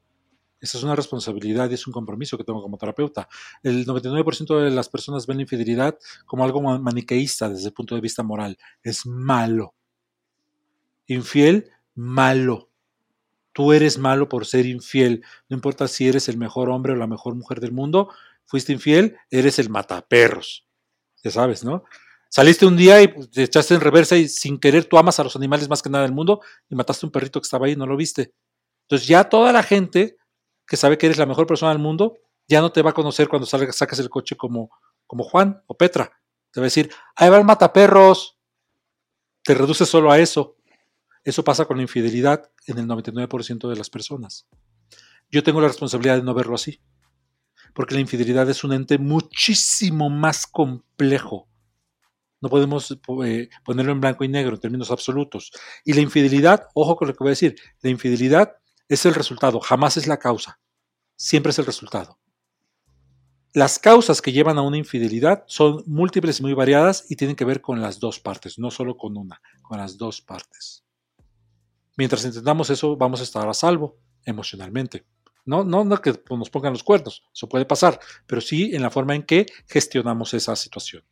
Esa es una responsabilidad y es un compromiso que tengo como terapeuta. El 99% de las personas ven la infidelidad como algo maniqueísta desde el punto de vista moral. Es malo. Infiel, malo. Tú eres malo por ser infiel. No importa si eres el mejor hombre o la mejor mujer del mundo, fuiste infiel, eres el mataperros. Ya sabes, ¿no? Saliste un día y pues, te echaste en reversa y sin querer tú amas a los animales más que nada del mundo y mataste a un perrito que estaba ahí y no lo viste. Entonces ya toda la gente que sabe que eres la mejor persona del mundo ya no te va a conocer cuando salgas, sacas el coche como, como Juan o Petra. Te va a decir, ahí va el mataperros. Te reduces solo a eso. Eso pasa con la infidelidad en el 99% de las personas. Yo tengo la responsabilidad de no verlo así. Porque la infidelidad es un ente muchísimo más complejo no podemos eh, ponerlo en blanco y negro en términos absolutos. Y la infidelidad, ojo con lo que voy a decir, la infidelidad es el resultado, jamás es la causa, siempre es el resultado. Las causas que llevan a una infidelidad son múltiples y muy variadas y tienen que ver con las dos partes, no solo con una, con las dos partes. Mientras entendamos eso, vamos a estar a salvo emocionalmente. No, no, no que nos pongan los cuernos, eso puede pasar, pero sí en la forma en que gestionamos esa situación.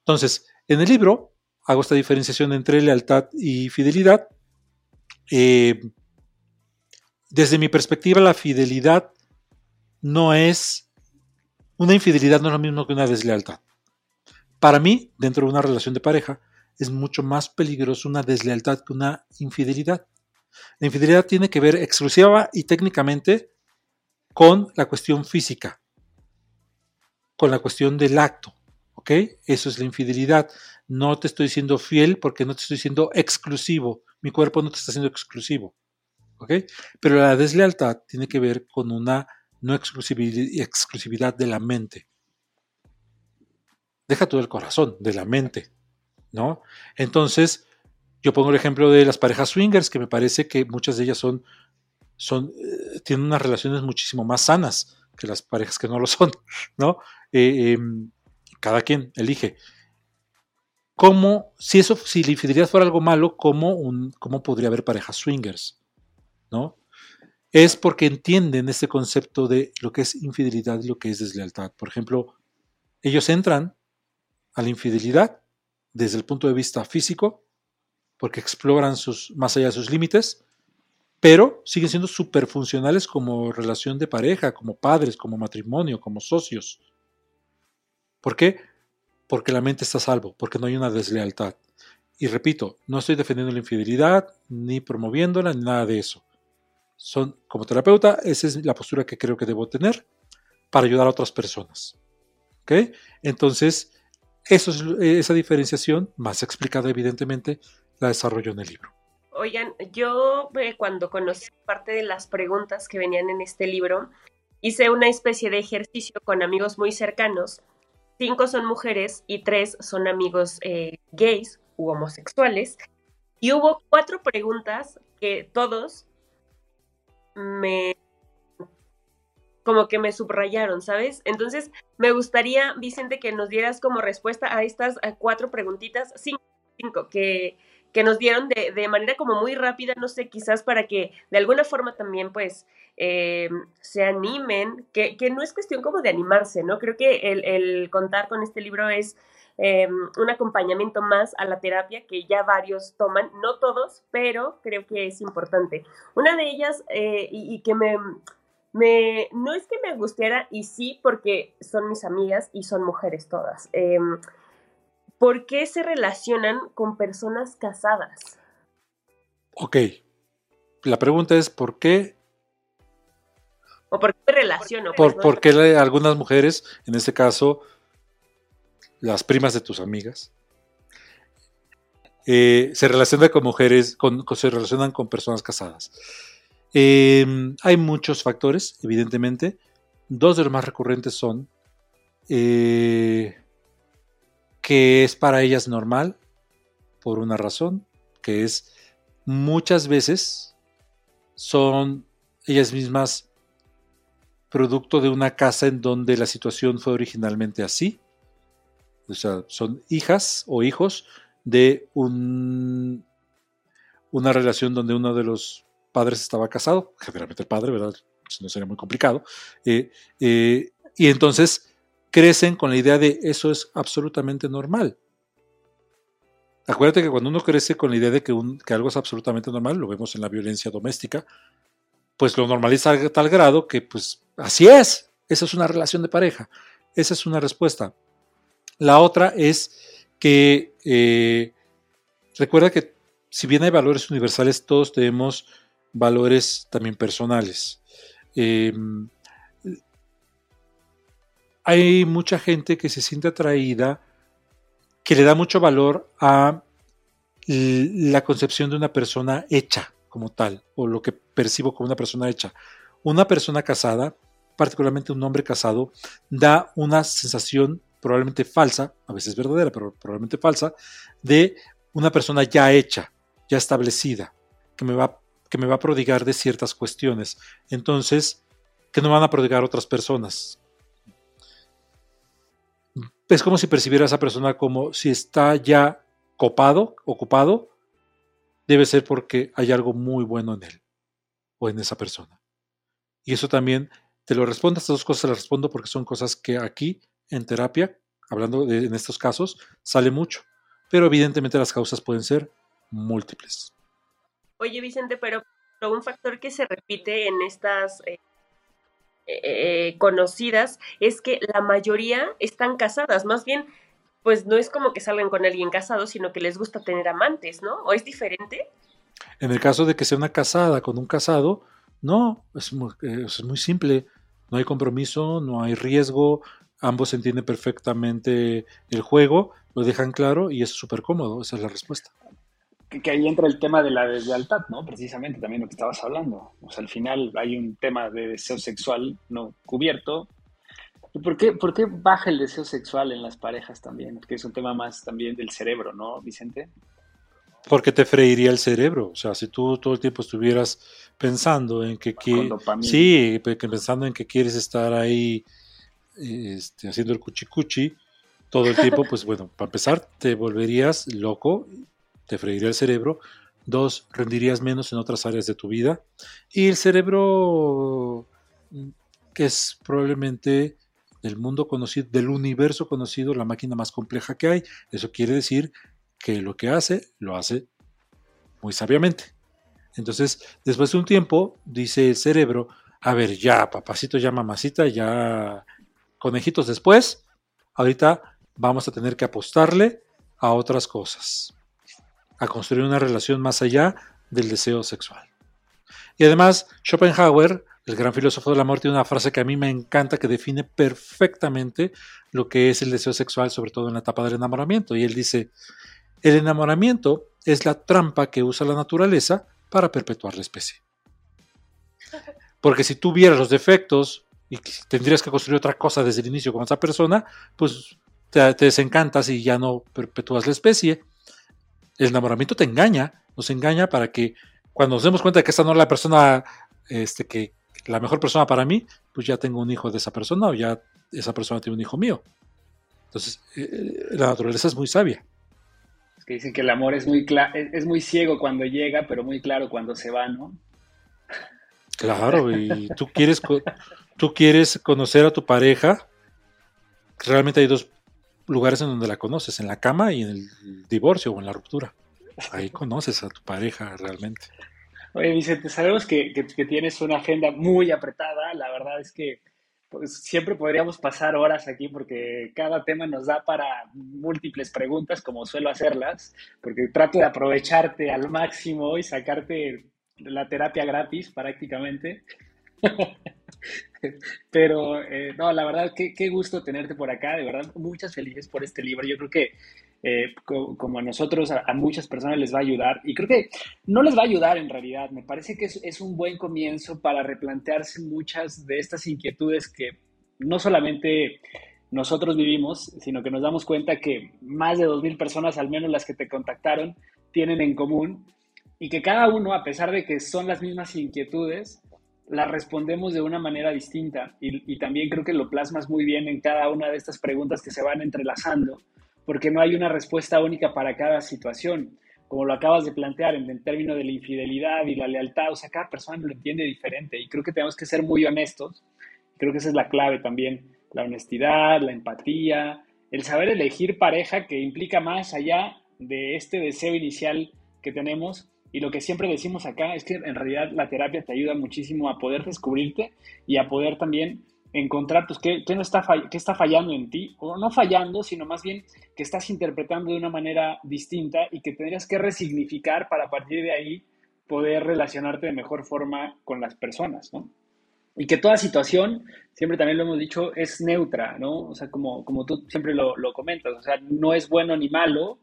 Entonces, en el libro hago esta diferenciación entre lealtad y fidelidad. eh, desde mi perspectiva, la fidelidad no es, una infidelidad no es lo mismo que una deslealtad. Para mí, dentro de una relación de pareja, es mucho más peligroso una deslealtad que una infidelidad. La infidelidad tiene que ver exclusiva y técnicamente con la cuestión física, con la cuestión del acto. ¿Ok? Eso es la infidelidad. No te estoy siendo fiel porque no te estoy siendo exclusivo. Mi cuerpo no te está siendo exclusivo. ¿Ok? Pero la deslealtad tiene que ver con una no exclusividad de la mente. Deja todo el corazón, de la mente. ¿No? Entonces, yo pongo el ejemplo de las parejas swingers, que me parece que muchas de ellas son, son eh, tienen unas relaciones muchísimo más sanas que las parejas que no lo son, ¿no? Eh, em, cada quien elige. ¿Cómo, si eso, si la infidelidad fuera algo malo, cómo, cómo podría haber parejas swingers? ¿No? Es porque entienden este concepto de lo que es infidelidad y lo que es deslealtad. Por ejemplo, ellos entran a la infidelidad desde el punto de vista físico, porque exploran sus, más allá de sus límites, pero siguen siendo súper funcionales como relación de pareja, como padres, como matrimonio, como socios. ¿Por qué? Porque la mente está a salvo, porque no hay una deslealtad. Y repito, no estoy defendiendo la infidelidad, ni promoviéndola, ni nada de eso. Son, como terapeuta, esa es la postura que creo que debo tener para ayudar a otras personas. ¿Ok? Entonces, esa diferenciación, más explicada evidentemente, la desarrollo en el libro.
Oigan, yo eh, cuando conocí parte de las preguntas que venían en este libro, hice una especie de ejercicio con amigos muy cercanos cinco son mujeres y tres son amigos eh, gays u homosexuales. Y hubo cuatro preguntas que todos me como que me subrayaron, ¿sabes? Entonces, me gustaría, Vicente, que nos dieras como respuesta a estas cuatro preguntitas, cinco, cinco que, que nos dieron de, de, manera como muy rápida, no sé, quizás para que de alguna forma también pues eh, se animen, que, que, no es cuestión como de animarse, ¿no? Creo que el, contar con este libro es eh, un acompañamiento más a la terapia que ya varios toman, no todos, pero creo que es importante. Una de ellas, eh, y, que me, me, no es que me gustara, y sí, porque son mis amigas y son mujeres todas. Em, ¿por qué se relacionan con personas casadas?
Ok. La pregunta es ¿por qué?
¿O por qué me relaciono?
Por, pues, ¿Por qué algunas mujeres, en este caso, las primas de tus amigas, eh, se relacionan con mujeres, con, se relacionan con personas casadas? Eh, hay muchos factores, evidentemente. Dos de los más recurrentes son eh, que es para ellas normal por una razón, que es muchas veces son ellas mismas producto de una casa en donde la situación fue originalmente así. O sea, son hijas o hijos de un, una relación donde uno de los padres estaba casado, generalmente el padre, ¿verdad? Si no sería muy complicado. Eh, eh, y entonces crecen con la idea de eso es absolutamente normal. Acuérdate que cuando uno crece con la idea de que, algo es absolutamente normal, lo vemos en la violencia doméstica, pues lo normaliza a tal grado que pues así es, esa es una relación de pareja, esa es una respuesta. La otra es que eh, recuerda que si bien hay valores universales, todos tenemos valores también personales. Eh, hay mucha gente que se siente atraída, que le da mucho valor a la concepción de una persona hecha como tal, o lo que percibo como una persona hecha. Una persona casada, particularmente un hombre casado, da una sensación probablemente falsa, a veces verdadera, pero probablemente falsa, de una persona ya hecha, ya establecida, que me va, que me va a prodigar de ciertas cuestiones. Entonces, que no van a prodigar otras personas, es como si percibiera a esa persona como si está ya copado, ocupado, debe ser porque hay algo muy bueno en él o en esa persona. Y eso también te lo respondo, estas dos cosas las respondo porque son cosas que aquí en terapia, hablando de, en estos casos, sale mucho. Pero evidentemente las causas pueden ser múltiples.
Oye, Vicente, pero, un factor que se repite en estas eh, eh, conocidas es que la mayoría están casadas, más bien, pues no es como que salgan con alguien casado, sino que les gusta tener amantes, ¿no? ¿O es diferente?
En el caso de que sea una casada con un casado, no, es muy, eh, es muy simple, no hay compromiso, no hay riesgo, ambos entienden perfectamente el juego, lo dejan claro y es súper cómodo, esa es la respuesta
que, ahí entra el tema de la deslealtad, ¿no? Precisamente también lo que estabas hablando. O sea, al final hay un tema de deseo sexual no cubierto. ¿Y por qué, por qué baja el deseo sexual en las parejas también? Que es un tema más también del cerebro, ¿no, Vicente?
Porque te freiría el cerebro. O sea, si tú todo el tiempo estuvieras pensando en que, sí, pensando en que quieres estar ahí este, haciendo el cuchicuchi todo el tiempo, pues bueno, para empezar te volverías loco te freiría el cerebro. Dos, rendirías menos en otras áreas de tu vida. Y el cerebro, que es probablemente del mundo conocido, del universo conocido, la máquina más compleja que hay. Eso quiere decir que lo que hace, lo hace muy sabiamente. Entonces, después de un tiempo, dice el cerebro, a ver, ya, papacito, ya, mamacita, ya, conejitos después, ahorita vamos a tener que apostarle a otras cosas a construir una relación más allá del deseo sexual. Y además, Schopenhauer, el gran filósofo del amor, tiene una frase que a mí me encanta que define perfectamente lo que es el deseo sexual, sobre todo en la etapa del enamoramiento. Y él dice, el enamoramiento es la trampa que usa la naturaleza para perpetuar la especie. Porque si tú vieras los defectos y tendrías que construir otra cosa desde el inicio con esa persona, pues te, te desencantas y ya no perpetúas la especie el enamoramiento te engaña, nos engaña para que cuando nos demos cuenta de que esta no es la persona, este, que la mejor persona para mí, pues ya tengo un hijo de esa persona o ya esa persona tiene un hijo mío. Entonces, eh, eh, la naturaleza es muy sabia.
Es que dicen que el amor es muy, es muy ciego cuando llega, pero muy claro cuando se va, ¿no?
Claro, y tú quieres, tú quieres conocer a tu pareja. Realmente hay dos lugares en donde la conoces, en la cama y en el divorcio o en la ruptura. Ahí conoces a tu pareja realmente.
Oye, Vicente, sabemos que, tienes una agenda muy apretada. La verdad es que pues, siempre podríamos pasar horas aquí porque cada tema nos da para múltiples preguntas, como suelo hacerlas, porque trato de aprovecharte al máximo y sacarte la terapia gratis prácticamente. Pero, eh, no, la verdad, qué, qué, gusto tenerte por acá, de verdad, muchas felices por este libro. Yo creo que eh, como a nosotros, a, muchas personas les va a ayudar, y creo que no les va a ayudar en realidad, me parece que es, un buen comienzo para replantearse muchas de estas inquietudes que no solamente nosotros vivimos, sino que nos damos cuenta que más de 2.000 personas, al menos las que te contactaron, tienen en común y que cada uno, a pesar de que son las mismas inquietudes, la respondemos de una manera distinta y, también creo que lo plasmas muy bien en cada una de estas preguntas que se van entrelazando, porque no hay una respuesta única para cada situación, como lo acabas de plantear en el término de la infidelidad y la lealtad, o sea, cada persona lo entiende diferente y creo que tenemos que ser muy honestos, creo que esa es la clave también, la honestidad, la empatía, el saber elegir pareja que implica más allá de este deseo inicial que tenemos, y lo que siempre decimos acá es que en realidad la terapia te ayuda muchísimo a poder descubrirte y a poder también encontrar pues, qué, no está, qué está fallando en ti, o no fallando, sino más bien que estás interpretando de una manera distinta y que tendrías que resignificar para a partir de ahí poder relacionarte de mejor forma con las personas, ¿no? Y que toda situación, siempre también lo hemos dicho, es neutra, ¿no? O sea, como, como tú siempre lo, lo comentas, o sea, no es bueno ni malo,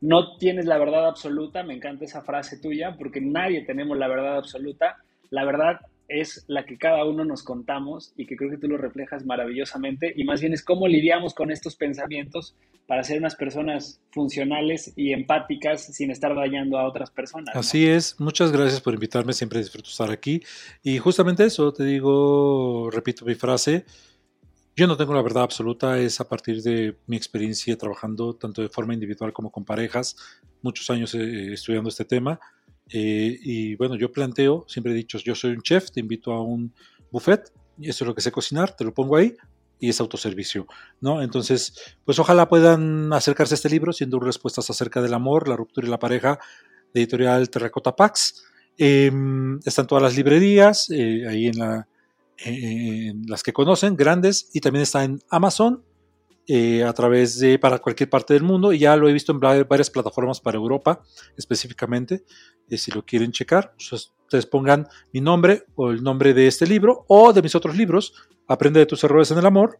no tienes la verdad absoluta, me encanta esa frase tuya, porque nadie tenemos la verdad absoluta. La verdad es la que cada uno nos contamos y que creo que tú lo reflejas maravillosamente y más bien es cómo lidiamos con estos pensamientos para ser unas personas funcionales y empáticas sin estar dañando a otras personas.
Así es, muchas gracias por invitarme, siempre disfruto estar aquí y justamente eso, te digo, repito mi frase, yo no tengo la verdad absoluta, es a partir de mi experiencia trabajando tanto de forma individual como con parejas, muchos años eh, estudiando este tema. Eh, y bueno, yo planteo, siempre he dicho, yo soy un chef, te invito a un buffet, y eso es lo que sé cocinar, te lo pongo ahí y es autoservicio, ¿no? Entonces, pues ojalá puedan acercarse a este libro siendo respuestas acerca del amor, la ruptura y la pareja de editorial Terracota Pax. Em, están todas las librerías, eh, ahí en, la, las que conocen, grandes, y también está en Amazon eh, a través de para cualquier parte del mundo y ya lo he visto en varias plataformas para Europa específicamente. Eh, si lo quieren checar, pues, ustedes pongan mi nombre o el nombre de este libro o de mis otros libros, Aprende de tus errores en el amor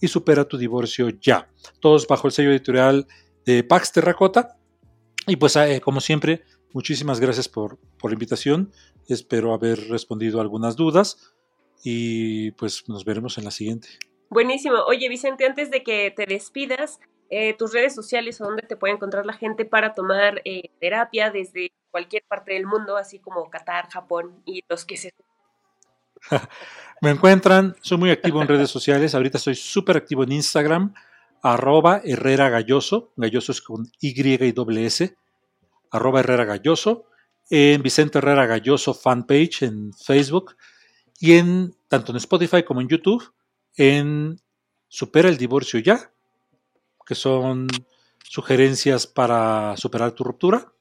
y supera tu divorcio ya. Todos bajo el sello editorial de Pax Terracota. Y pues eh, como siempre, muchísimas gracias por, por la invitación. Espero haber respondido algunas dudas y pues nos veremos en la siguiente.
Buenísimo. Oye, Vicente, antes de que te despidas, eh, tus redes sociales o dónde te puede encontrar la gente para tomar eh, terapia desde cualquier parte del mundo, así como Qatar, Japón y los que se...
Me encuentran, soy muy activo en redes sociales, ahorita estoy súper activo en Instagram, arroba Herrera Galloso, Galloso es con Y y doble S, arroba Herrera Galloso, en Vicente Herrera Galloso fanpage en Facebook y en tanto en Spotify como en YouTube en Supera el divorcio ya, que son sugerencias para superar tu ruptura,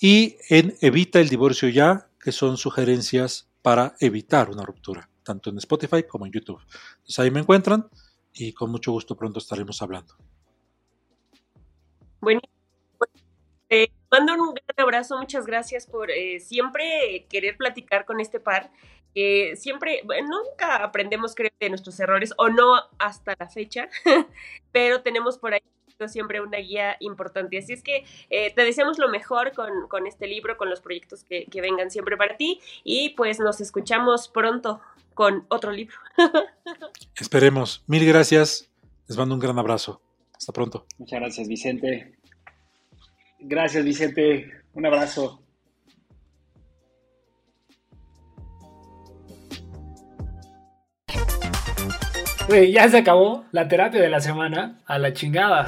y en Evita el divorcio ya, que son sugerencias para evitar una ruptura, tanto en Spotify como en YouTube. Entonces ahí me encuentran y con mucho gusto pronto estaremos hablando.
Bueno, mando un gran abrazo, muchas gracias por eh, siempre querer platicar con este par que siempre, nunca aprendemos creo de nuestros errores o no hasta la fecha, pero tenemos por ahí siempre una guía importante. Así es que eh, te deseamos lo mejor con, este libro, con los proyectos que, que, vengan siempre para ti y pues nos escuchamos pronto con otro libro.
Esperemos. Mil gracias. Les mando un gran abrazo. Hasta pronto.
Muchas gracias, Vicente. Gracias, Vicente. Un abrazo. Ya se acabó la terapia de la semana a la chingada.